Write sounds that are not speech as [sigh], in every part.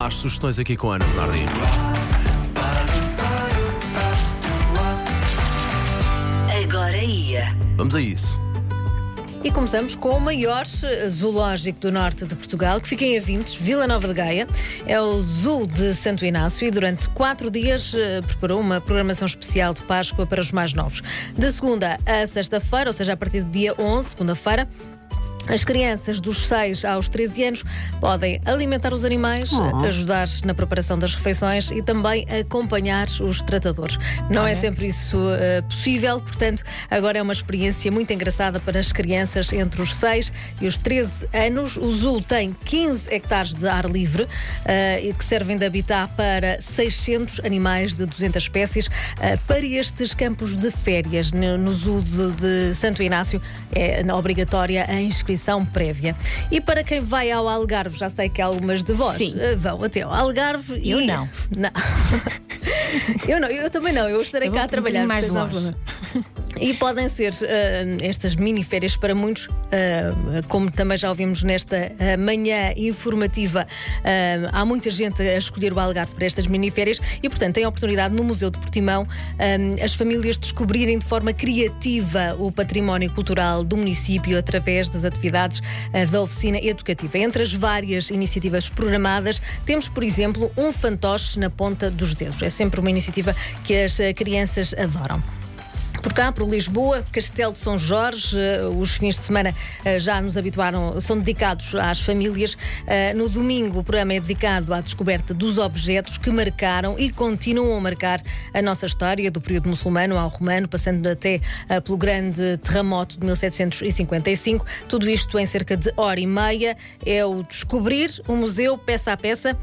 As sugestões aqui com a Ana Bernardino. Agora ia. Vamos a isso. E começamos com o maior zoológico do norte de Portugal, que fica em Avintes, Vila Nova de Gaia. É o Zoo de Santo Inácio e durante quatro dias eh, preparou uma programação especial de Páscoa para os mais novos. De segunda a sexta-feira, ou seja, a partir do dia 11, segunda-feira, as crianças dos 6 aos 13 anos podem alimentar os animais, ajudar na preparação das refeições e também acompanhar os tratadores. Não é sempre isso uh, possível, portanto, agora é uma experiência muito engraçada para as crianças entre os 6 e os 13 anos. O zoo tem 15 hectares de ar livre uh, que servem de habitat para 600 animais de 200 espécies. Uh, para estes campos de férias no, no zoo de, de Santo Inácio é obrigatória a inscrição prévia. E para quem vai ao Algarve, já sei que algumas de vós Sim. eh, vão até ao Algarve. Eu e... não. [laughs] Não. [laughs] eu não, eu também não. Eu estarei Eu cá a trabalhar. um mais longe. [laughs] E podem ser eh, estas mini férias para muitos, eh, como também já ouvimos nesta eh, manhã informativa, eh, há muita gente a escolher o Algarve para estas mini férias e, portanto, tem a oportunidade no Museu de Portimão as famílias descobrirem de forma criativa o património cultural do município através das atividades da oficina educativa. Entre as várias iniciativas programadas, temos, por exemplo, um fantoche na ponta dos dedos. É sempre uma iniciativa que as crianças adoram. Por cá, por Lisboa, Castelo de São Jorge, eh, os fins de semana eh, já nos habituaram, são dedicados às famílias. Eh, No domingo, o programa é dedicado à descoberta dos objetos que marcaram e continuam a marcar a nossa história, do período muçulmano ao romano, passando até pelo grande terremoto de 1755. Tudo isto em cerca de hora e meia. É o descobrir o museu, peça a peça.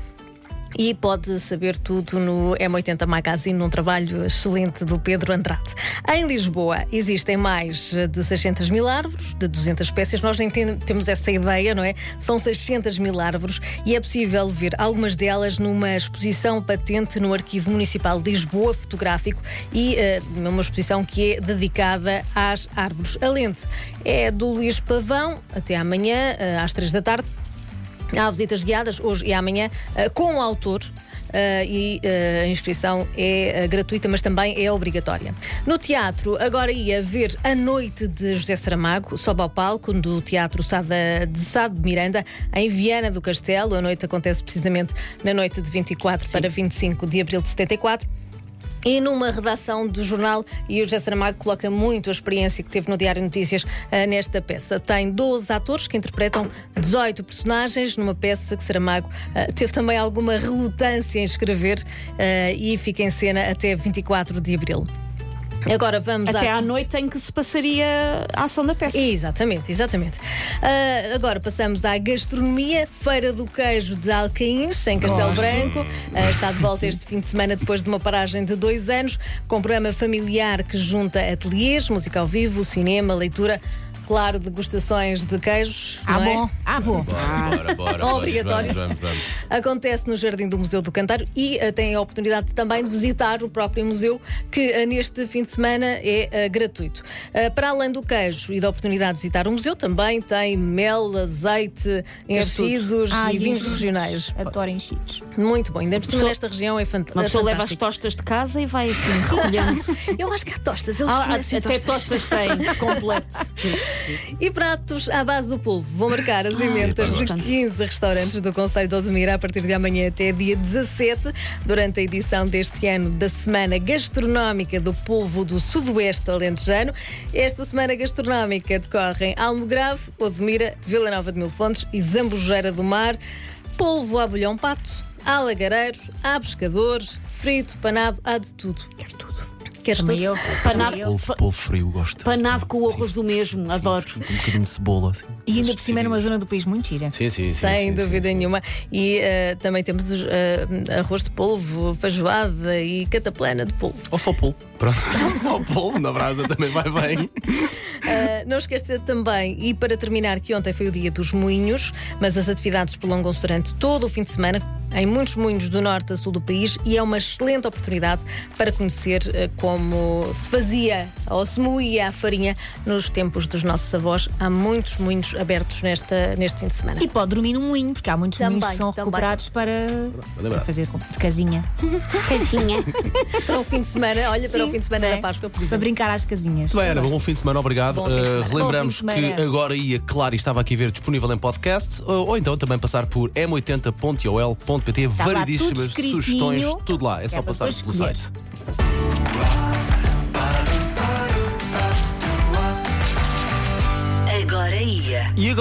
E pode saber tudo no M80 Magazine, num trabalho excelente do Pedro Andrade. Em Lisboa existem mais de 600 mil árvores, de 200 espécies. Nós nem tem- temos essa ideia, não é? São 600 mil árvores e é possível ver algumas delas numa exposição patente no Arquivo Municipal de Lisboa, fotográfico, e eh, numa exposição que é dedicada às árvores. A lente é do Luís Pavão, até amanhã, eh, às 3 da tarde. Há visitas guiadas hoje e amanhã eh, com o autor. eh, e eh, a inscrição é gratuita, mas também é obrigatória. No teatro, agora ia ver a noite de José Saramago, sobe ao palco do Teatro Sada, de Sado de Miranda, em Viana do Castelo. A noite acontece precisamente na noite de 24 para 25 de abril de 74. E numa redação do jornal, e o José Saramago coloca muito a experiência que teve no Diário Notícias ah, nesta peça. Tem 12 atores que interpretam 18 personagens numa peça que Saramago ah, teve também alguma relutância em escrever ah, e fica em cena até 24 de abril. Agora vamos Até à... à noite em que se passaria a ação da peça. Exatamente, exatamente. Ah, agora passamos à gastronomia, Feira do Queijo de Alcaíns, em Castelo Gosto. Branco. Ah, está de volta este fim de semana depois de uma paragem de dois anos, com um programa familiar que junta ateliês, música ao vivo, cinema, leitura. Claro, degustações de queijos. Ah, é? bom. Ah, vou. Bora, bora, bora. Obrigatório. Vamos, vamos, vamos. Acontece no Jardim do Museu do Cantário e tem a oportunidade também de visitar o próprio museu, que eh, neste fim de semana é eh, gratuito. Eh, para além do queijo e da oportunidade de visitar o museu, também tem mel, azeite, enchidos e vinhos regionais. Adoro enchidos. Muito bom. Ainda por cima nesta região é fant- Uma é pessoa leva as fantástico. tostas de casa e vai assim. [laughs] Eu acho que há tostas, eles Ah, até tostas. tostas tem, [laughs] completo. E pratos à base do polvo. Vou marcar as emendas pá, de gosto. 15 restaurantes do Conselho de Osemira a partir de amanhã até dia 17, durante a edição deste ano da Semana Gastronómica do Polvo do Sudoeste Alentejano. Esta Semana Gastronómica decorre em Almograve, Odmira, Vila Nova de Mil Fontes e Zambujeira do Mar. Polvo à bolhão pato, há lagareiro, há pescadores, frito, panado, há de tudo. Quero tudo. Queres Também tudo? eu. Panado. Polvo, polvo frio, gosto. panado com o arroz do mesmo, adoro. Com um bocadinho de cebola. Assim. E ainda por cima numa zona do país muito gira. Sim, sim, sim. Sem sim, dúvida sim, sim. nenhuma. E eh, também temos eh, arroz de polvo, feijoada e cataplana de polvo. Ou só polvo. Pronto. [laughs] só polvo na brasa também vai bem. [laughs] Eh, não esquecer também, e para terminar, que ontem foi o dia dos moinhos, mas as atividades prolongam-se durante todo o fim de semana. Em muitos moinhos do norte a sul do país e é uma excelente oportunidade para conhecer eh, como se fazia ou se moía a farinha nos tempos dos nossos avós. Há muitos moinhos abertos nesta, neste fim de semana. E pode dormir num moinho, porque há muitos Também, moinhos que são também. recuperados para, para fazer de casinha. [laughs] Casinha. [laughs] Para o fim de semana, olha, para o Sim, fim de semana é? da Páscoa, por Para brincar às casinhas. Bem, Ana, bom fim de semana, obrigado. Bom fim de semana. Uh, relembramos fim de que agora ia, claro, e estava aqui a ver disponível em podcast, ou, ou então também passar por m80.ol.pt rtp.pt, variedíssimas sugestões, tudo lá. É só passar pelo escolher. site. Agora ia. E agora